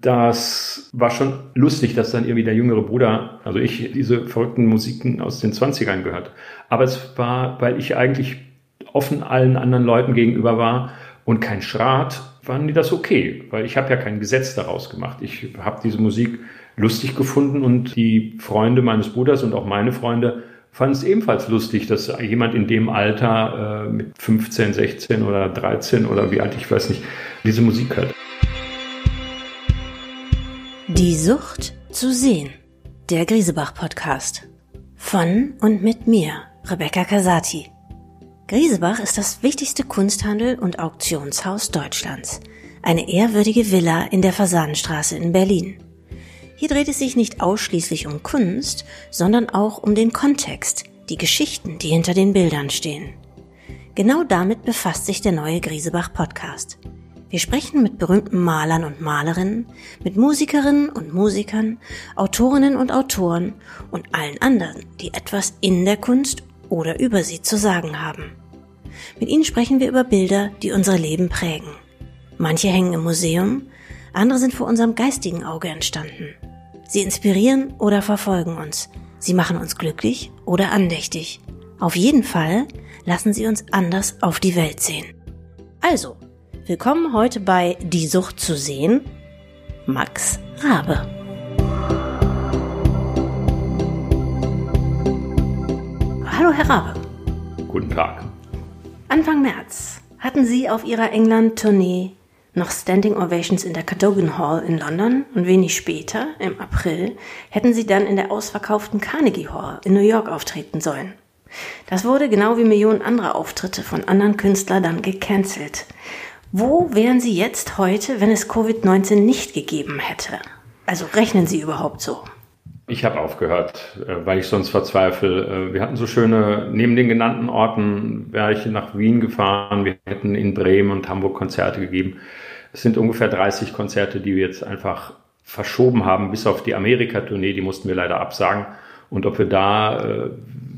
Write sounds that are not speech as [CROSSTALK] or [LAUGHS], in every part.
Das war schon lustig, dass dann irgendwie der jüngere Bruder, also ich, diese verrückten Musiken aus den 20ern gehört. Aber es war, weil ich eigentlich offen allen anderen Leuten gegenüber war und kein Schrat, waren die das okay, weil ich habe ja kein Gesetz daraus gemacht. Ich habe diese Musik lustig gefunden und die Freunde meines Bruders und auch meine Freunde fanden es ebenfalls lustig, dass jemand in dem Alter äh, mit 15, 16 oder 13 oder wie alt ich weiß nicht, diese Musik hört. Die Sucht zu sehen. Der Griesebach Podcast. Von und mit mir, Rebecca Casati. Griesebach ist das wichtigste Kunsthandel- und Auktionshaus Deutschlands. Eine ehrwürdige Villa in der Fasanenstraße in Berlin. Hier dreht es sich nicht ausschließlich um Kunst, sondern auch um den Kontext, die Geschichten, die hinter den Bildern stehen. Genau damit befasst sich der neue Griesebach Podcast. Wir sprechen mit berühmten Malern und Malerinnen, mit Musikerinnen und Musikern, Autorinnen und Autoren und allen anderen, die etwas in der Kunst oder über sie zu sagen haben. Mit ihnen sprechen wir über Bilder, die unser Leben prägen. Manche hängen im Museum, andere sind vor unserem geistigen Auge entstanden. Sie inspirieren oder verfolgen uns. Sie machen uns glücklich oder andächtig. Auf jeden Fall lassen sie uns anders auf die Welt sehen. Also, Willkommen heute bei Die Sucht zu sehen, Max Rabe. Hallo, Herr Rabe. Guten Tag. Anfang März hatten Sie auf Ihrer England-Tournee noch Standing Ovations in der Cadogan Hall in London und wenig später, im April, hätten Sie dann in der ausverkauften Carnegie Hall in New York auftreten sollen. Das wurde genau wie Millionen anderer Auftritte von anderen Künstlern dann gecancelt. Wo wären Sie jetzt heute, wenn es Covid-19 nicht gegeben hätte? Also rechnen Sie überhaupt so? Ich habe aufgehört, äh, weil ich sonst verzweifle. Äh, wir hatten so schöne, neben den genannten Orten wäre ich nach Wien gefahren. Wir hätten in Bremen und Hamburg Konzerte gegeben. Es sind ungefähr 30 Konzerte, die wir jetzt einfach verschoben haben, bis auf die Amerika-Tournee. Die mussten wir leider absagen. Und ob wir da äh,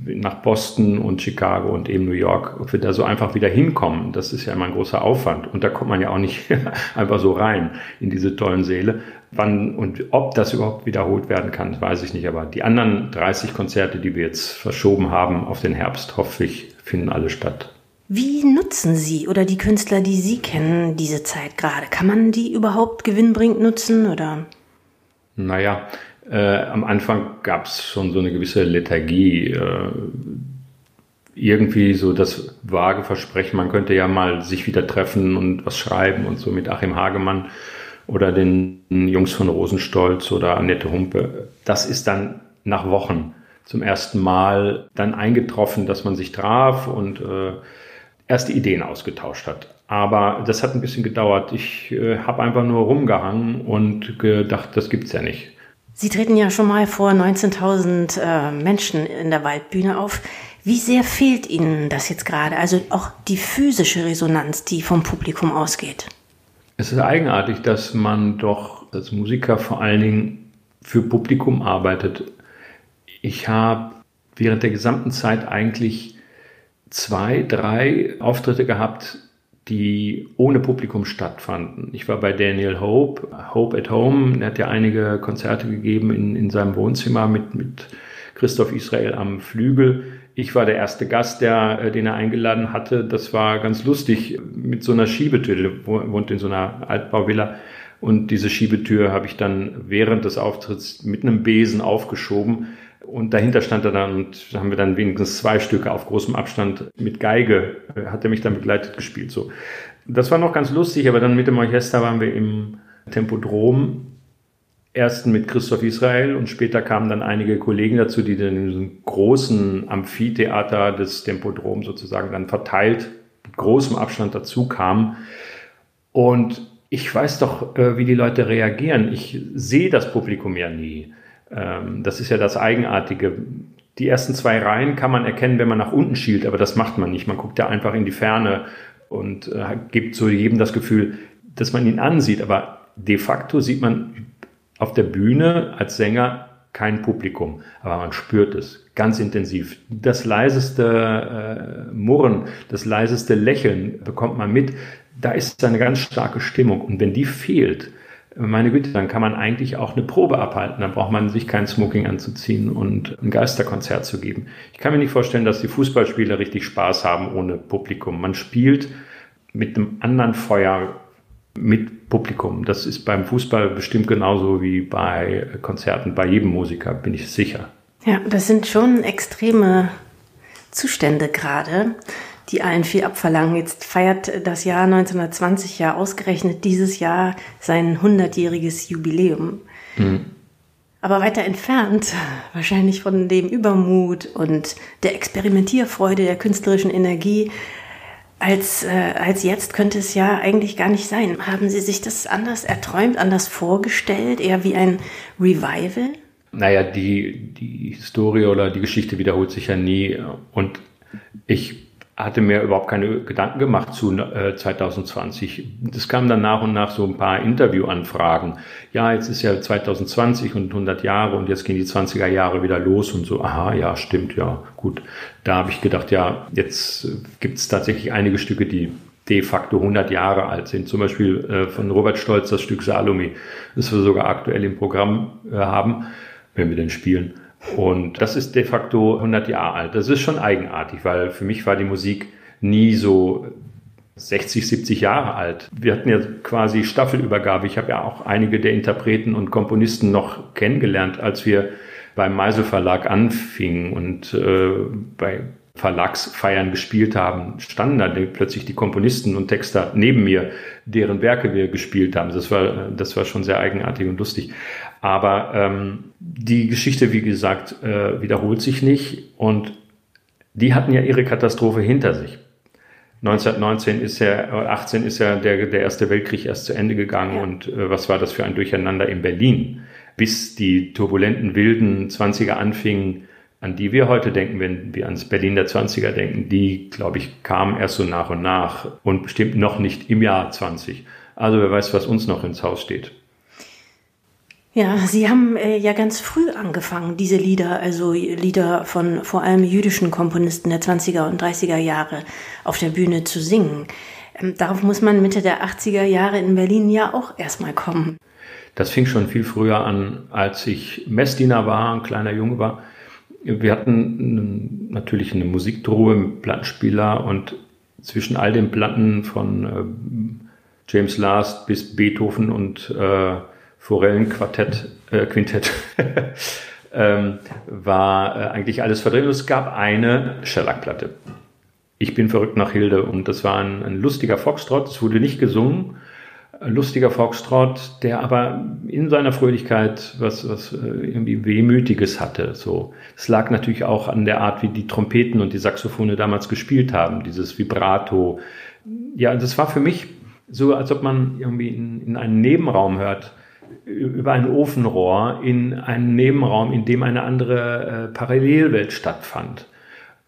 nach Boston und Chicago und eben New York, ob wir da so einfach wieder hinkommen, das ist ja immer ein großer Aufwand. Und da kommt man ja auch nicht [LAUGHS] einfach so rein in diese tollen Säle. Wann und ob das überhaupt wiederholt werden kann, weiß ich nicht. Aber die anderen 30 Konzerte, die wir jetzt verschoben haben auf den Herbst, hoffe ich, finden alle statt. Wie nutzen Sie oder die Künstler, die Sie kennen, diese Zeit gerade? Kann man die überhaupt gewinnbringend nutzen oder? Naja, äh, am Anfang gab es schon so eine gewisse Lethargie. Äh, irgendwie so das vage Versprechen, man könnte ja mal sich wieder treffen und was schreiben und so mit Achim Hagemann oder den Jungs von Rosenstolz oder Annette Humpe. Das ist dann nach Wochen zum ersten Mal dann eingetroffen, dass man sich traf und äh, erste Ideen ausgetauscht hat. Aber das hat ein bisschen gedauert. Ich äh, habe einfach nur rumgehangen und gedacht, das gibt's ja nicht. Sie treten ja schon mal vor 19.000 äh, Menschen in der Waldbühne auf. Wie sehr fehlt Ihnen das jetzt gerade? Also auch die physische Resonanz, die vom Publikum ausgeht. Es ist eigenartig, dass man doch als Musiker vor allen Dingen für Publikum arbeitet. Ich habe während der gesamten Zeit eigentlich zwei, drei Auftritte gehabt, die ohne Publikum stattfanden. Ich war bei Daniel Hope, Hope at Home, er hat ja einige Konzerte gegeben in, in seinem Wohnzimmer mit, mit Christoph Israel am Flügel. Ich war der erste Gast, der, äh, den er eingeladen hatte. Das war ganz lustig mit so einer Schiebetür. Er wohnt in so einer Altbauvilla. Und diese Schiebetür habe ich dann während des Auftritts mit einem Besen aufgeschoben und dahinter stand er dann und haben wir dann wenigstens zwei Stücke auf großem Abstand mit Geige, äh, hat er mich dann begleitet gespielt. So. Das war noch ganz lustig, aber dann mit dem Orchester waren wir im Tempodrom. Ersten mit Christoph Israel und später kamen dann einige Kollegen dazu, die dann in diesem großen Amphitheater des Tempodrom sozusagen dann verteilt mit großem Abstand dazu kamen. Und ich weiß doch, äh, wie die Leute reagieren. Ich sehe das Publikum ja nie. Ähm, das ist ja das Eigenartige. Die ersten zwei Reihen kann man erkennen, wenn man nach unten schielt, aber das macht man nicht. Man guckt ja einfach in die Ferne und äh, gibt so jedem das Gefühl, dass man ihn ansieht. Aber de facto sieht man auf der Bühne als Sänger kein Publikum, aber man spürt es ganz intensiv. Das leiseste äh, Murren, das leiseste Lächeln bekommt man mit. Da ist eine ganz starke Stimmung und wenn die fehlt, meine Güte, dann kann man eigentlich auch eine Probe abhalten. Dann braucht man sich kein Smoking anzuziehen und ein Geisterkonzert zu geben. Ich kann mir nicht vorstellen, dass die Fußballspieler richtig Spaß haben ohne Publikum. Man spielt mit einem anderen Feuer mit Publikum. Das ist beim Fußball bestimmt genauso wie bei Konzerten, bei jedem Musiker, bin ich sicher. Ja, das sind schon extreme Zustände gerade die allen viel abverlangen. Jetzt feiert das Jahr 1920 ja ausgerechnet dieses Jahr sein 100-jähriges Jubiläum. Mhm. Aber weiter entfernt, wahrscheinlich von dem Übermut und der Experimentierfreude, der künstlerischen Energie, als, äh, als jetzt könnte es ja eigentlich gar nicht sein. Haben Sie sich das anders erträumt, anders vorgestellt, eher wie ein Revival? Naja, die, die Historie oder die Geschichte wiederholt sich ja nie. Und ich hatte mir überhaupt keine Gedanken gemacht zu äh, 2020. Das kam dann nach und nach so ein paar Interviewanfragen. Ja, jetzt ist ja 2020 und 100 Jahre und jetzt gehen die 20er Jahre wieder los und so. Aha, ja, stimmt, ja, gut. Da habe ich gedacht, ja, jetzt gibt es tatsächlich einige Stücke, die de facto 100 Jahre alt sind. Zum Beispiel äh, von Robert Stolz das Stück Salome, das wir sogar aktuell im Programm äh, haben, wenn wir denn spielen. Und das ist de facto 100 Jahre alt. Das ist schon eigenartig, weil für mich war die Musik nie so 60, 70 Jahre alt. Wir hatten ja quasi Staffelübergabe. Ich habe ja auch einige der Interpreten und Komponisten noch kennengelernt, als wir beim Meisel Verlag anfingen und äh, bei Verlagsfeiern gespielt haben, standen da plötzlich die Komponisten und Texter neben mir, deren Werke wir gespielt haben. Das war, das war schon sehr eigenartig und lustig. Aber ähm, die Geschichte, wie gesagt, äh, wiederholt sich nicht und die hatten ja ihre Katastrophe hinter sich. 1919 ist ja, 18 ist ja der, der Erste Weltkrieg erst zu Ende gegangen ja. und äh, was war das für ein Durcheinander in Berlin? Bis die turbulenten, wilden 20er anfingen, an die wir heute denken, wenn wir ans Berlin der 20er denken, die, glaube ich, kamen erst so nach und nach und bestimmt noch nicht im Jahr 20. Also wer weiß, was uns noch ins Haus steht. Ja, Sie haben äh, ja ganz früh angefangen, diese Lieder, also Lieder von vor allem jüdischen Komponisten der 20er und 30er Jahre auf der Bühne zu singen. Ähm, darauf muss man Mitte der 80er Jahre in Berlin ja auch erstmal kommen. Das fing schon viel früher an, als ich Messdiener war, ein kleiner Junge war wir hatten natürlich eine Musiktruhe mit Plattenspieler und zwischen all den Platten von äh, James Last bis Beethoven und äh, Forellenquartett, äh, Quintett [LAUGHS] ähm, war äh, eigentlich alles verdreht. Es gab eine Shellac-Platte. Ich bin verrückt nach Hilde und das war ein, ein lustiger Foxtrot. Es wurde nicht gesungen, lustiger Foxtrot, der aber in seiner Fröhlichkeit was, was äh, irgendwie Wehmütiges hatte. So, es lag natürlich auch an der Art, wie die Trompeten und die Saxophone damals gespielt haben, dieses Vibrato. Ja, das war für mich so, als ob man irgendwie in, in einen Nebenraum hört, über ein Ofenrohr in einen Nebenraum, in dem eine andere äh, Parallelwelt stattfand.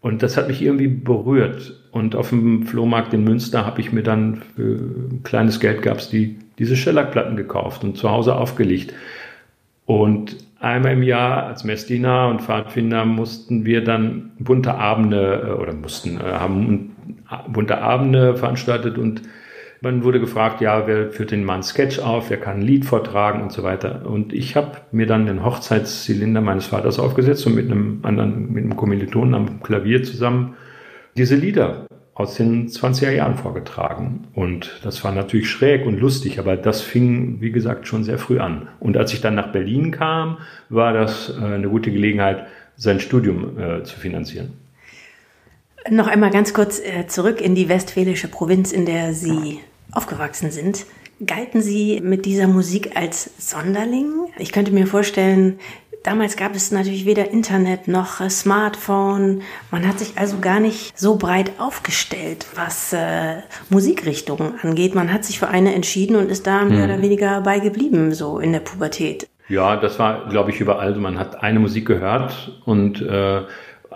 Und das hat mich irgendwie berührt. Und auf dem Flohmarkt in Münster habe ich mir dann für kleines Geld gab's die, diese Schellackplatten gekauft und zu Hause aufgelegt. Und einmal im Jahr als Messdiener und Pfadfinder mussten wir dann bunte Abende äh, oder mussten, äh, haben bunte Abende veranstaltet und man wurde gefragt, ja, wer führt den mal einen Sketch auf, wer kann ein Lied vortragen und so weiter. Und ich habe mir dann den Hochzeitszylinder meines Vaters aufgesetzt und mit einem anderen, mit einem Kommilitonen am Klavier zusammen diese Lieder aus den 20er Jahren vorgetragen. Und das war natürlich schräg und lustig, aber das fing, wie gesagt, schon sehr früh an. Und als ich dann nach Berlin kam, war das äh, eine gute Gelegenheit, sein Studium äh, zu finanzieren. Noch einmal ganz kurz äh, zurück in die westfälische Provinz, in der Sie aufgewachsen sind. Galten Sie mit dieser Musik als Sonderling? Ich könnte mir vorstellen, damals gab es natürlich weder Internet noch Smartphone. Man hat sich also gar nicht so breit aufgestellt, was äh, Musikrichtungen angeht. Man hat sich für eine entschieden und ist da mehr hm. oder weniger bei geblieben, so in der Pubertät. Ja, das war, glaube ich, überall. Also man hat eine Musik gehört und äh,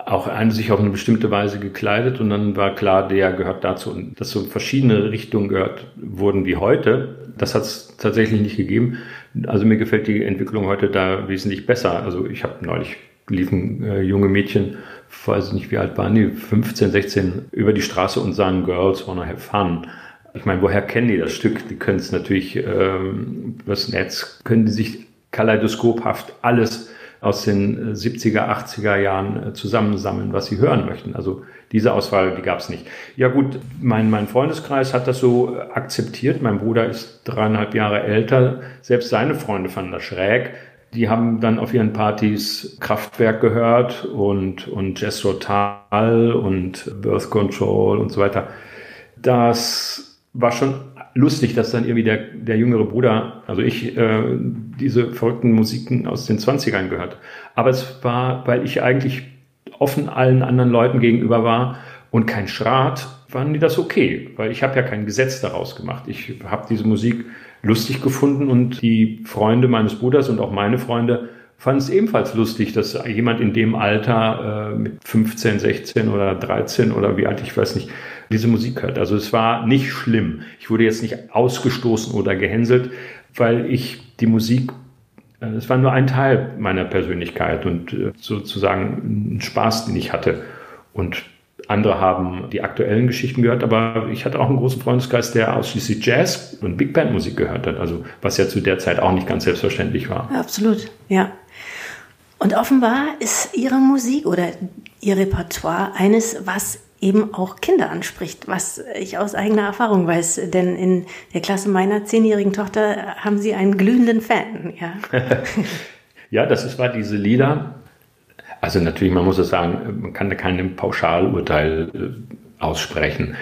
auch eine sich auf eine bestimmte Weise gekleidet und dann war klar, der gehört dazu. Und dass so verschiedene Richtungen gehört wurden wie heute, das hat es tatsächlich nicht gegeben. Also mir gefällt die Entwicklung heute da wesentlich besser. Also ich habe neulich liefen äh, junge Mädchen, weiß nicht wie alt waren die, 15, 16, über die Straße und sagen, Girls wanna have fun. Ich meine, woher kennen die das Stück? Die können es natürlich ähm, übers Netz, können die sich kaleidoskophaft alles aus den 70er, 80er Jahren äh, zusammensammeln, was sie hören möchten. Also diese Auswahl, die gab es nicht. Ja gut, mein, mein Freundeskreis hat das so akzeptiert. Mein Bruder ist dreieinhalb Jahre älter. Selbst seine Freunde fanden das schräg. Die haben dann auf ihren Partys Kraftwerk gehört und, und Jazz Total und Birth Control und so weiter. Das war schon lustig, dass dann irgendwie der, der jüngere Bruder, also ich, äh, diese verrückten Musiken aus den 20ern gehört. Aber es war, weil ich eigentlich offen allen anderen Leuten gegenüber war und kein Schrat, fanden die das okay, weil ich habe ja kein Gesetz daraus gemacht. Ich habe diese Musik lustig gefunden und die Freunde meines Bruders und auch meine Freunde fanden es ebenfalls lustig, dass jemand in dem Alter äh, mit 15, 16 oder 13 oder wie alt ich weiß nicht, diese Musik hört. Also es war nicht schlimm. Ich wurde jetzt nicht ausgestoßen oder gehänselt, weil ich die Musik, äh, es war nur ein Teil meiner Persönlichkeit und äh, sozusagen ein Spaß, den ich hatte. Und andere haben die aktuellen Geschichten gehört, aber ich hatte auch einen großen Freundeskreis, der ausschließlich Jazz und Big Band Musik gehört hat, also was ja zu der Zeit auch nicht ganz selbstverständlich war. Absolut, ja. Und offenbar ist Ihre Musik oder Ihr Repertoire eines, was eben auch Kinder anspricht, was ich aus eigener Erfahrung weiß. Denn in der Klasse meiner zehnjährigen Tochter haben Sie einen glühenden Fan. Ja, [LAUGHS] ja das ist, war diese Lieder, also natürlich, man muss es sagen, man kann da kein Pauschalurteil äh, aussprechen.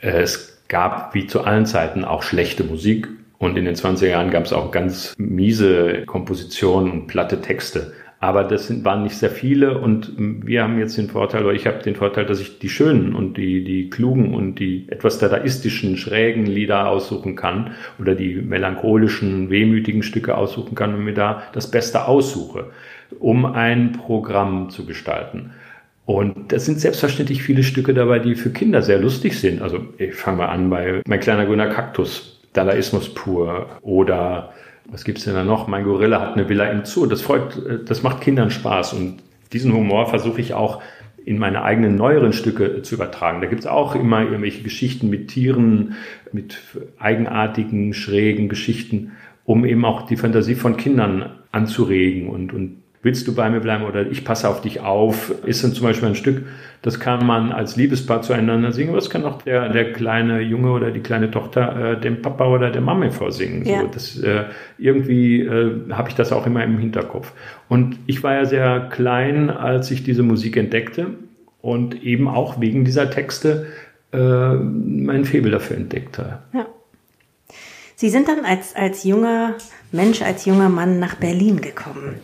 Äh, es gab wie zu allen Zeiten auch schlechte Musik und in den 20er Jahren gab es auch ganz miese Kompositionen und platte Texte. Aber das sind, waren nicht sehr viele und wir haben jetzt den Vorteil, oder ich habe den Vorteil, dass ich die schönen und die, die klugen und die etwas dadaistischen, schrägen Lieder aussuchen kann oder die melancholischen, wehmütigen Stücke aussuchen kann und mir da das Beste aussuche um ein Programm zu gestalten. Und das sind selbstverständlich viele Stücke dabei, die für Kinder sehr lustig sind. Also ich fange mal an bei Mein kleiner grüner Kaktus, Dadaismus pur oder was gibt's denn da noch? Mein Gorilla hat eine Villa im Zoo. Das freut, das macht Kindern Spaß und diesen Humor versuche ich auch in meine eigenen neueren Stücke zu übertragen. Da gibt's auch immer irgendwelche Geschichten mit Tieren, mit eigenartigen, schrägen Geschichten, um eben auch die Fantasie von Kindern anzuregen und, und willst du bei mir bleiben oder ich passe auf dich auf, ist dann zum Beispiel ein Stück, das kann man als Liebespaar zueinander singen, aber das kann auch der, der kleine Junge oder die kleine Tochter äh, dem Papa oder der Mama vorsingen. Ja. So, das, äh, irgendwie äh, habe ich das auch immer im Hinterkopf. Und ich war ja sehr klein, als ich diese Musik entdeckte und eben auch wegen dieser Texte äh, mein Febel dafür entdeckte. Ja. Sie sind dann als, als junger Mensch, als junger Mann nach Berlin gekommen.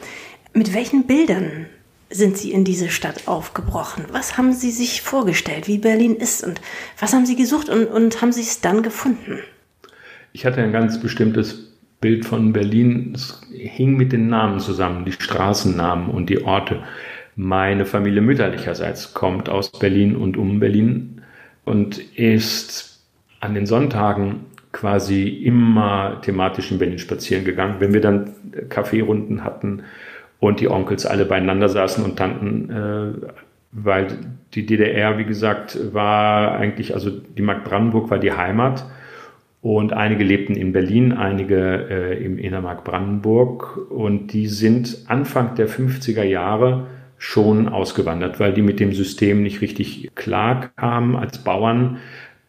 Mit welchen Bildern sind Sie in diese Stadt aufgebrochen? Was haben Sie sich vorgestellt, wie Berlin ist und was haben Sie gesucht und, und haben Sie es dann gefunden? Ich hatte ein ganz bestimmtes Bild von Berlin. Es hing mit den Namen zusammen, die Straßennamen und die Orte. Meine Familie mütterlicherseits kommt aus Berlin und um Berlin und ist an den Sonntagen quasi immer thematisch in Berlin spazieren gegangen. Wenn wir dann Kaffeerunden hatten, und die Onkels alle beieinander saßen und Tanten, äh, weil die DDR, wie gesagt, war eigentlich, also die Mark Brandenburg war die Heimat und einige lebten in Berlin, einige äh, im Innermark Brandenburg und die sind Anfang der 50er Jahre schon ausgewandert, weil die mit dem System nicht richtig klar kamen als Bauern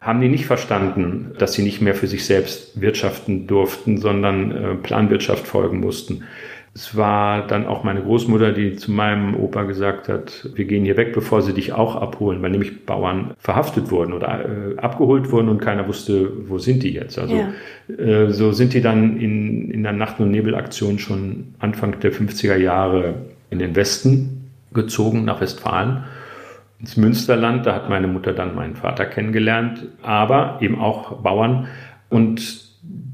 haben die nicht verstanden, dass sie nicht mehr für sich selbst wirtschaften durften, sondern äh, Planwirtschaft folgen mussten. Es war dann auch meine Großmutter, die zu meinem Opa gesagt hat, wir gehen hier weg, bevor sie dich auch abholen, weil nämlich Bauern verhaftet wurden oder äh, abgeholt wurden und keiner wusste, wo sind die jetzt. Also ja. äh, so sind die dann in, in der Nacht- und Nebelaktion schon Anfang der 50er Jahre in den Westen gezogen, nach Westfalen ins Münsterland. Da hat meine Mutter dann meinen Vater kennengelernt, aber eben auch Bauern. Und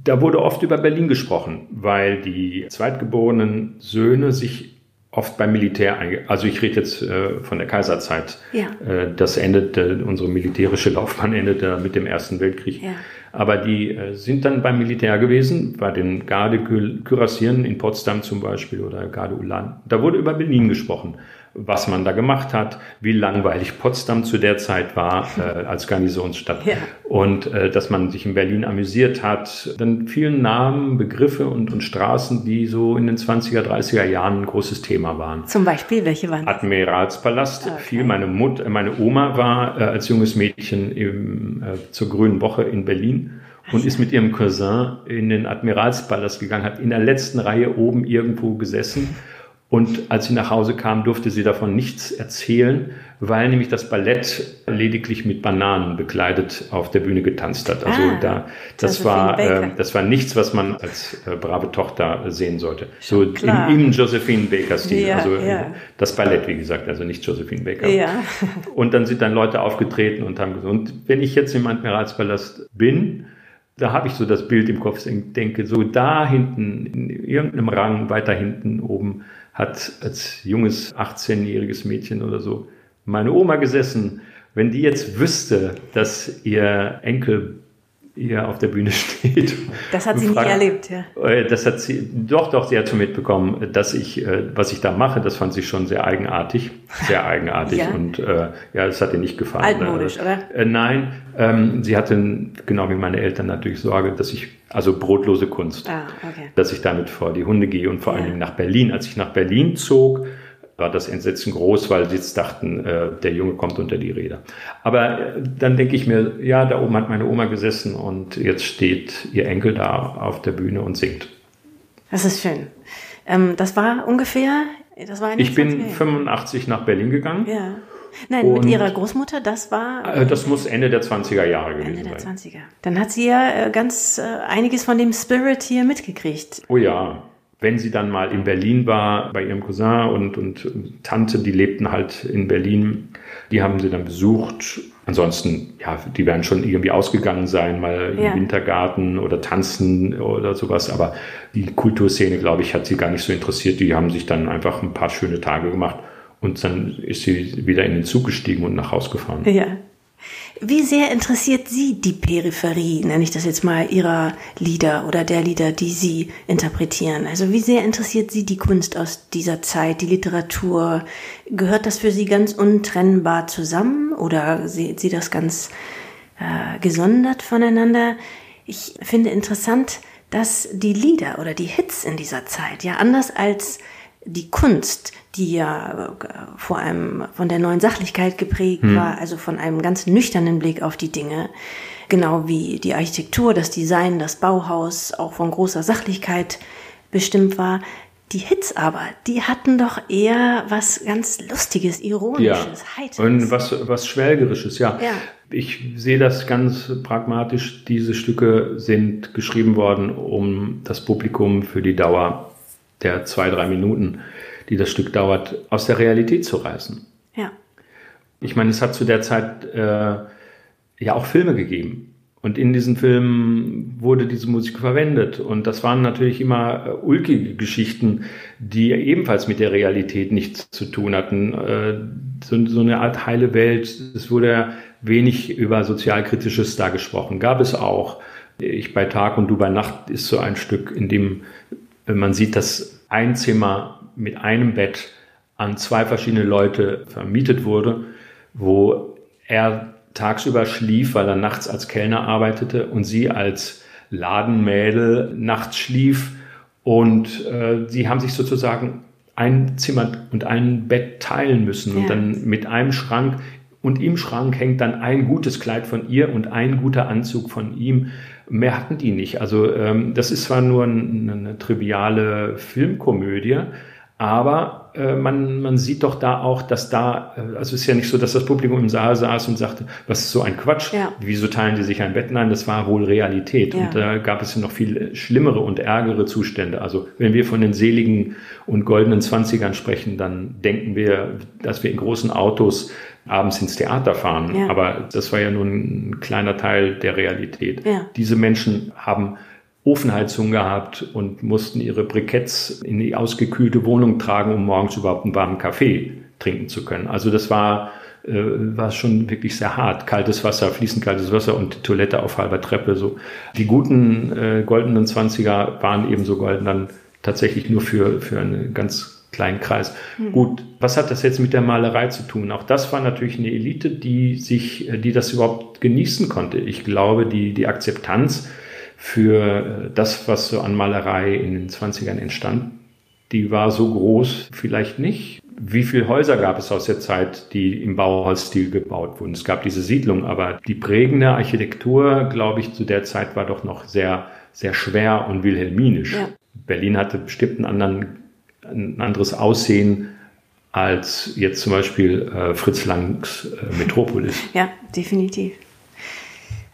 da wurde oft über Berlin gesprochen, weil die zweitgeborenen Söhne sich oft beim Militär, also ich rede jetzt äh, von der Kaiserzeit, ja. äh, das endete, unsere militärische [LAUGHS] Laufbahn endete mit dem Ersten Weltkrieg. Ja. Aber die äh, sind dann beim Militär gewesen, bei den Garde-Kürassieren in Potsdam zum Beispiel oder Garde-Ulan. Da wurde über Berlin gesprochen, was man da gemacht hat, wie langweilig Potsdam zu der Zeit war [LAUGHS] äh, als Garnisonsstadt ja. und äh, dass man sich in Berlin amüsiert hat. Dann vielen Namen, Begriffe und, und Straßen, die so in den 20er, 30er Jahren ein großes Thema waren. Zum Beispiel, welche waren? Admiralspalast. Okay. Viel meine Mutter, meine Oma war äh, als junges Mädchen im, äh, zur Grünen Woche in Berlin und ist mit ihrem Cousin in den Admiralspalast gegangen, hat in der letzten Reihe oben irgendwo gesessen und als sie nach Hause kam, durfte sie davon nichts erzählen, weil nämlich das Ballett lediglich mit Bananen bekleidet auf der Bühne getanzt hat. Also ah, da, das, das war, äh, das war nichts, was man als äh, brave Tochter sehen sollte. So im, im Josephine Baker Stil. Ja, also ja. das Ballett, wie gesagt, also nicht Josephine Baker. Ja. Und dann sind dann Leute aufgetreten und haben gesagt, und wenn ich jetzt im Admiralspalast bin, da habe ich so das Bild im Kopf, denke, so da hinten, in irgendeinem Rang weiter hinten oben, hat als junges 18-jähriges Mädchen oder so meine Oma gesessen. Wenn die jetzt wüsste, dass ihr Enkel hier auf der Bühne [LAUGHS] steht. Das hat sie fragt, nie erlebt, ja. Äh, das hat sie, doch, doch, sie hat schon mitbekommen, dass ich, äh, was ich da mache, das fand sie schon sehr eigenartig. Sehr eigenartig. [LAUGHS] ja. Und äh, ja, das hat ihr nicht gefallen. Altmodisch, oder? Äh, nein, ähm, sie hatte, genau wie meine Eltern, natürlich Sorge, dass ich, also brotlose Kunst, ah, okay. dass ich damit vor die Hunde gehe und vor ja. allen Dingen nach Berlin. Als ich nach Berlin zog, war das Entsetzen groß, weil sie jetzt dachten, äh, der Junge kommt unter die Räder. Aber äh, dann denke ich mir, ja, da oben hat meine Oma gesessen und jetzt steht ihr Enkel da auf der Bühne und singt. Das ist schön. Ähm, das war ungefähr, das war Ich bin 85 nach Berlin gegangen. Ja. Nein, und mit ihrer Großmutter, das war. Äh, das muss Ende der 20er Jahre gewesen sein. Ende der 20er. Dann hat sie ja äh, ganz äh, einiges von dem Spirit hier mitgekriegt. Oh ja wenn sie dann mal in Berlin war, bei ihrem Cousin und, und Tante, die lebten halt in Berlin, die haben sie dann besucht. Ansonsten, ja, die werden schon irgendwie ausgegangen sein, mal im ja. Wintergarten oder tanzen oder sowas. Aber die Kulturszene, glaube ich, hat sie gar nicht so interessiert. Die haben sich dann einfach ein paar schöne Tage gemacht und dann ist sie wieder in den Zug gestiegen und nach Hause gefahren. Ja. Wie sehr interessiert Sie die Peripherie, nenne ich das jetzt mal, Ihrer Lieder oder der Lieder, die Sie interpretieren? Also wie sehr interessiert Sie die Kunst aus dieser Zeit, die Literatur? Gehört das für Sie ganz untrennbar zusammen oder sehen Sie das ganz äh, gesondert voneinander? Ich finde interessant, dass die Lieder oder die Hits in dieser Zeit ja anders als die Kunst, die ja äh, vor allem von der neuen Sachlichkeit geprägt hm. war, also von einem ganz nüchternen Blick auf die Dinge, genau wie die Architektur, das Design, das Bauhaus auch von großer Sachlichkeit bestimmt war. Die Hits aber, die hatten doch eher was ganz Lustiges, Ironisches, ja. Heiteres. Und was, was Schwelgerisches, ja. ja. Ich sehe das ganz pragmatisch. Diese Stücke sind geschrieben worden, um das Publikum für die Dauer der zwei, drei Minuten, die das Stück dauert, aus der Realität zu reißen. Ja. Ich meine, es hat zu der Zeit äh, ja auch Filme gegeben. Und in diesen Filmen wurde diese Musik verwendet. Und das waren natürlich immer äh, ulkige Geschichten, die ebenfalls mit der Realität nichts zu tun hatten. Äh, so, so, eine Art heile Welt. Es wurde wenig über Sozialkritisches da gesprochen. Gab es auch. Ich bei Tag und du bei Nacht ist so ein Stück, in dem man sieht, dass ein Zimmer mit einem Bett an zwei verschiedene Leute vermietet wurde, wo er tagsüber schlief, weil er nachts als Kellner arbeitete und sie als Ladenmädel nachts schlief. Und äh, sie haben sich sozusagen ein Zimmer und ein Bett teilen müssen ja. und dann mit einem Schrank und im Schrank hängt dann ein gutes Kleid von ihr und ein guter Anzug von ihm. Mehr hatten die nicht. Also ähm, das ist zwar nur eine, eine triviale Filmkomödie, aber äh, man, man sieht doch da auch, dass da, äh, also es ist ja nicht so, dass das Publikum im Saal saß und sagte, was ist so ein Quatsch? Ja. Wieso teilen die sich ein Bett? Nein, das war wohl Realität. Ja. Und da gab es ja noch viel schlimmere und ärgere Zustände. Also wenn wir von den seligen und goldenen Zwanzigern sprechen, dann denken wir, dass wir in großen Autos abends ins Theater fahren. Ja. Aber das war ja nur ein kleiner Teil der Realität. Ja. Diese Menschen haben Ofenheizung gehabt und mussten ihre Briketts in die ausgekühlte Wohnung tragen, um morgens überhaupt einen warmen Kaffee trinken zu können. Also das war, äh, war schon wirklich sehr hart. Kaltes Wasser, fließend kaltes Wasser und Toilette auf halber Treppe. So. Die guten äh, goldenen Zwanziger waren eben so golden dann tatsächlich nur für, für eine ganz kleinen Kreis. Mhm. Gut, was hat das jetzt mit der Malerei zu tun? Auch das war natürlich eine Elite, die sich, die das überhaupt genießen konnte. Ich glaube, die, die Akzeptanz für das, was so an Malerei in den 20ern entstand, die war so groß vielleicht nicht. Wie viele Häuser gab es aus der Zeit, die im Bauhausstil gebaut wurden? Es gab diese Siedlung, aber die prägende Architektur, glaube ich, zu der Zeit war doch noch sehr, sehr schwer und wilhelminisch. Ja. Berlin hatte bestimmt einen anderen, ein anderes Aussehen als jetzt zum Beispiel äh, Fritz Langs äh, Metropolis. Ja, definitiv.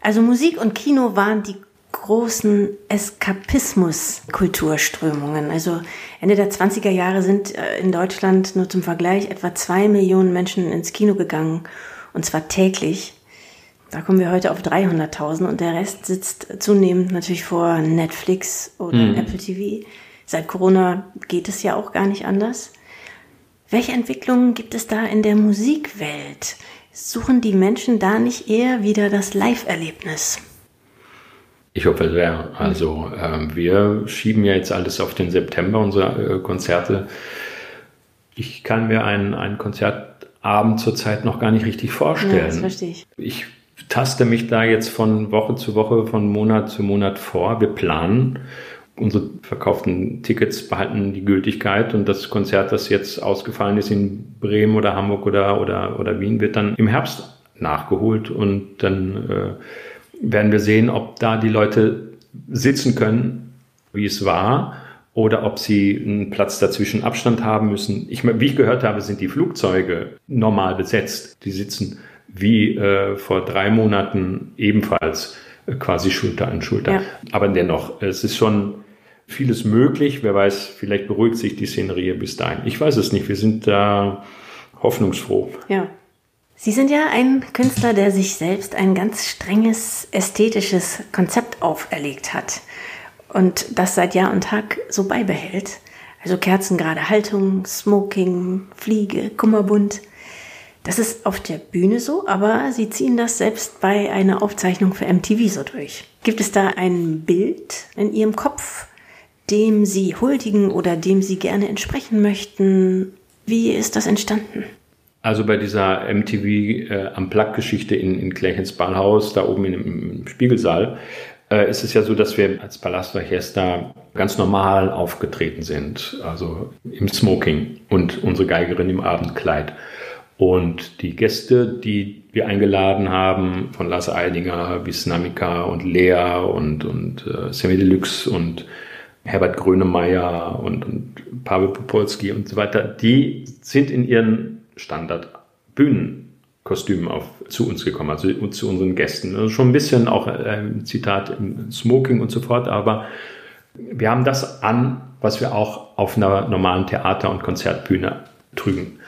Also Musik und Kino waren die großen Eskapismus-Kulturströmungen. Also Ende der 20er Jahre sind äh, in Deutschland nur zum Vergleich etwa zwei Millionen Menschen ins Kino gegangen und zwar täglich. Da kommen wir heute auf 300.000 und der Rest sitzt zunehmend natürlich vor Netflix oder mhm. Apple TV. Seit Corona geht es ja auch gar nicht anders. Welche Entwicklungen gibt es da in der Musikwelt? Suchen die Menschen da nicht eher wieder das Live-Erlebnis? Ich hoffe sehr. Also äh, wir schieben ja jetzt alles auf den September, unsere äh, Konzerte. Ich kann mir einen, einen Konzertabend zurzeit noch gar nicht richtig vorstellen. Ja, das verstehe ich. Ich taste mich da jetzt von Woche zu Woche, von Monat zu Monat vor. Wir planen. Unsere verkauften Tickets behalten die Gültigkeit und das Konzert, das jetzt ausgefallen ist in Bremen oder Hamburg oder, oder, oder Wien, wird dann im Herbst nachgeholt und dann äh, werden wir sehen, ob da die Leute sitzen können, wie es war, oder ob sie einen Platz dazwischen Abstand haben müssen. Ich, wie ich gehört habe, sind die Flugzeuge normal besetzt. Die sitzen wie äh, vor drei Monaten ebenfalls äh, quasi Schulter an Schulter. Ja. Aber dennoch, es ist schon vieles möglich. Wer weiß, vielleicht beruhigt sich die Szenerie bis dahin. Ich weiß es nicht. Wir sind da hoffnungsfroh. Ja. Sie sind ja ein Künstler, der sich selbst ein ganz strenges ästhetisches Konzept auferlegt hat und das seit Jahr und Tag so beibehält. Also kerzengerade Haltung, Smoking, Fliege, Kummerbund. Das ist auf der Bühne so, aber Sie ziehen das selbst bei einer Aufzeichnung für MTV so durch. Gibt es da ein Bild in Ihrem Kopf, dem Sie huldigen oder dem Sie gerne entsprechen möchten? Wie ist das entstanden? Also bei dieser MTV äh, am Plug-Geschichte in, in Klärchens Ballhaus, da oben in, im Spiegelsaal, äh, ist es ja so, dass wir als Palastorchester ganz normal aufgetreten sind. Also im Smoking und unsere Geigerin im Abendkleid. Und die Gäste, die wir eingeladen haben, von Lars Eidinger bis Namika und Lea und, und äh, Semi Deluxe und Herbert Grönemeyer und, und Pavel Popolski und so weiter, die sind in ihren Standard-Bühnenkostümen auf, zu uns gekommen, also zu unseren Gästen. Also schon ein bisschen auch ähm, Zitat im Smoking und so fort, aber wir haben das an, was wir auch auf einer normalen Theater- und Konzertbühne trügen.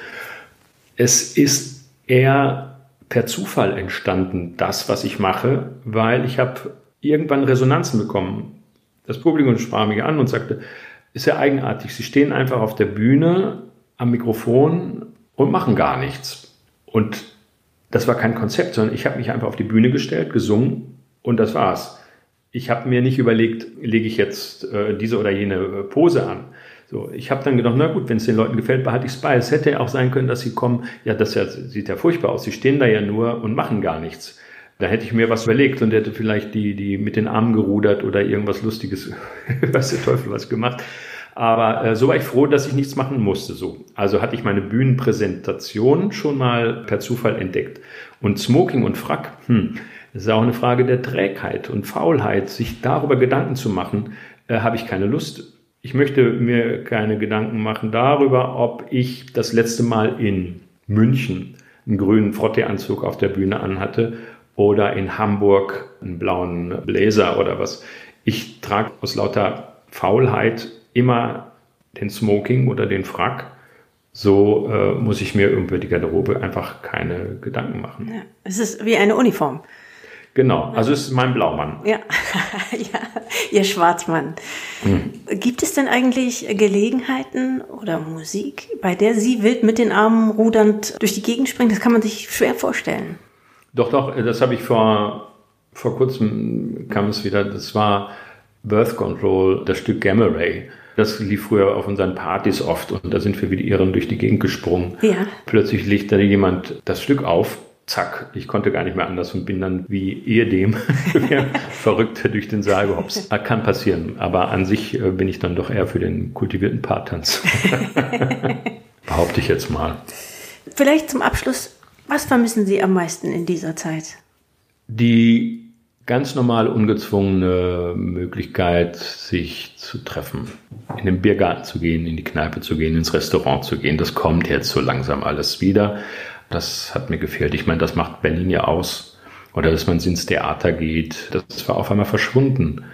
Es ist eher per Zufall entstanden, das, was ich mache, weil ich habe irgendwann Resonanzen bekommen. Das Publikum sprach mich an und sagte, ist ja eigenartig, Sie stehen einfach auf der Bühne am Mikrofon und machen gar nichts. Und das war kein Konzept, sondern ich habe mich einfach auf die Bühne gestellt, gesungen und das war's. Ich habe mir nicht überlegt, lege ich jetzt äh, diese oder jene äh, Pose an. So, ich habe dann gedacht, na gut, wenn es den Leuten gefällt, behalte ich es bei. Es hätte ja auch sein können, dass sie kommen, ja, das ja, sieht ja furchtbar aus, sie stehen da ja nur und machen gar nichts. Da hätte ich mir was überlegt und hätte vielleicht die, die mit den Armen gerudert oder irgendwas Lustiges, [LAUGHS] weiß der Teufel was gemacht. Aber äh, so war ich froh, dass ich nichts machen musste. So. Also hatte ich meine Bühnenpräsentation schon mal per Zufall entdeckt. Und Smoking und Frack, hm, das ist auch eine Frage der Trägheit und Faulheit, sich darüber Gedanken zu machen, äh, habe ich keine Lust. Ich möchte mir keine Gedanken machen darüber, ob ich das letzte Mal in München einen grünen Frotteeanzug auf der Bühne anhatte oder in Hamburg einen blauen Bläser oder was. Ich trage aus lauter Faulheit immer den Smoking oder den Frack. So äh, muss ich mir über die Garderobe einfach keine Gedanken machen. Ja, es ist wie eine Uniform. Genau, also es ist mein Blaumann. Ja, [LAUGHS] ja ihr Schwarzmann. Hm. Gibt es denn eigentlich Gelegenheiten oder Musik, bei der Sie wild mit den Armen rudernd durch die Gegend springen? Das kann man sich schwer vorstellen. Doch, doch, das habe ich vor, vor kurzem kam es wieder. Das war Birth Control, das Stück Gamma Ray. Das lief früher auf unseren Partys oft und da sind wir wie die Irren durch die Gegend gesprungen. Ja. Plötzlich legt da jemand das Stück auf zack, ich konnte gar nicht mehr anders und bin dann wie ehedem [LAUGHS] verrückt durch den Saal gehopst. Ah, kann passieren, aber an sich äh, bin ich dann doch eher für den kultivierten Paartanz. [LAUGHS] Behaupte ich jetzt mal. Vielleicht zum Abschluss, was vermissen Sie am meisten in dieser Zeit? Die ganz normal ungezwungene Möglichkeit, sich zu treffen, in den Biergarten zu gehen, in die Kneipe zu gehen, ins Restaurant zu gehen. Das kommt jetzt so langsam alles wieder. Das hat mir gefehlt. Ich meine, das macht Berlin ja aus. Oder dass man ins Theater geht. Das war auf einmal verschwunden.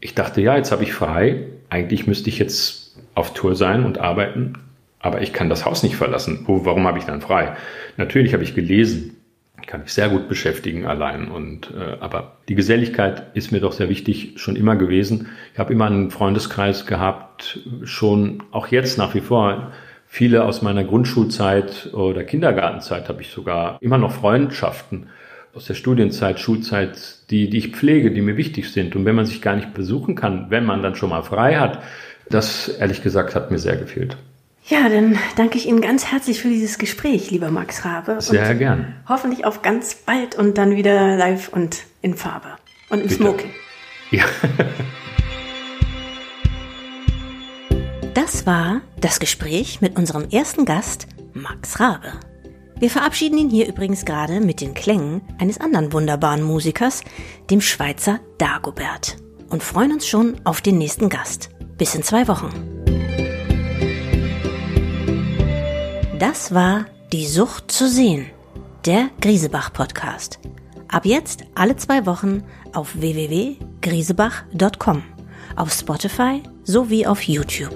Ich dachte, ja, jetzt habe ich frei. Eigentlich müsste ich jetzt auf Tour sein und arbeiten. Aber ich kann das Haus nicht verlassen. Wo, warum habe ich dann frei? Natürlich habe ich gelesen. Ich kann mich sehr gut beschäftigen allein. Und, äh, aber die Geselligkeit ist mir doch sehr wichtig, schon immer gewesen. Ich habe immer einen Freundeskreis gehabt, schon auch jetzt nach wie vor Viele aus meiner Grundschulzeit oder Kindergartenzeit habe ich sogar immer noch Freundschaften aus der Studienzeit, Schulzeit, die, die ich pflege, die mir wichtig sind. Und wenn man sich gar nicht besuchen kann, wenn man dann schon mal frei hat, das ehrlich gesagt hat mir sehr gefehlt. Ja, dann danke ich Ihnen ganz herzlich für dieses Gespräch, lieber Max Rabe. Sehr gern. Hoffentlich auf ganz bald und dann wieder live und in Farbe und im Bitte. Smoking. Ja. Das war das Gespräch mit unserem ersten Gast, Max Rabe. Wir verabschieden ihn hier übrigens gerade mit den Klängen eines anderen wunderbaren Musikers, dem Schweizer Dagobert, und freuen uns schon auf den nächsten Gast. Bis in zwei Wochen. Das war Die Sucht zu sehen, der Griesebach Podcast. Ab jetzt alle zwei Wochen auf www.griesebach.com, auf Spotify sowie auf YouTube.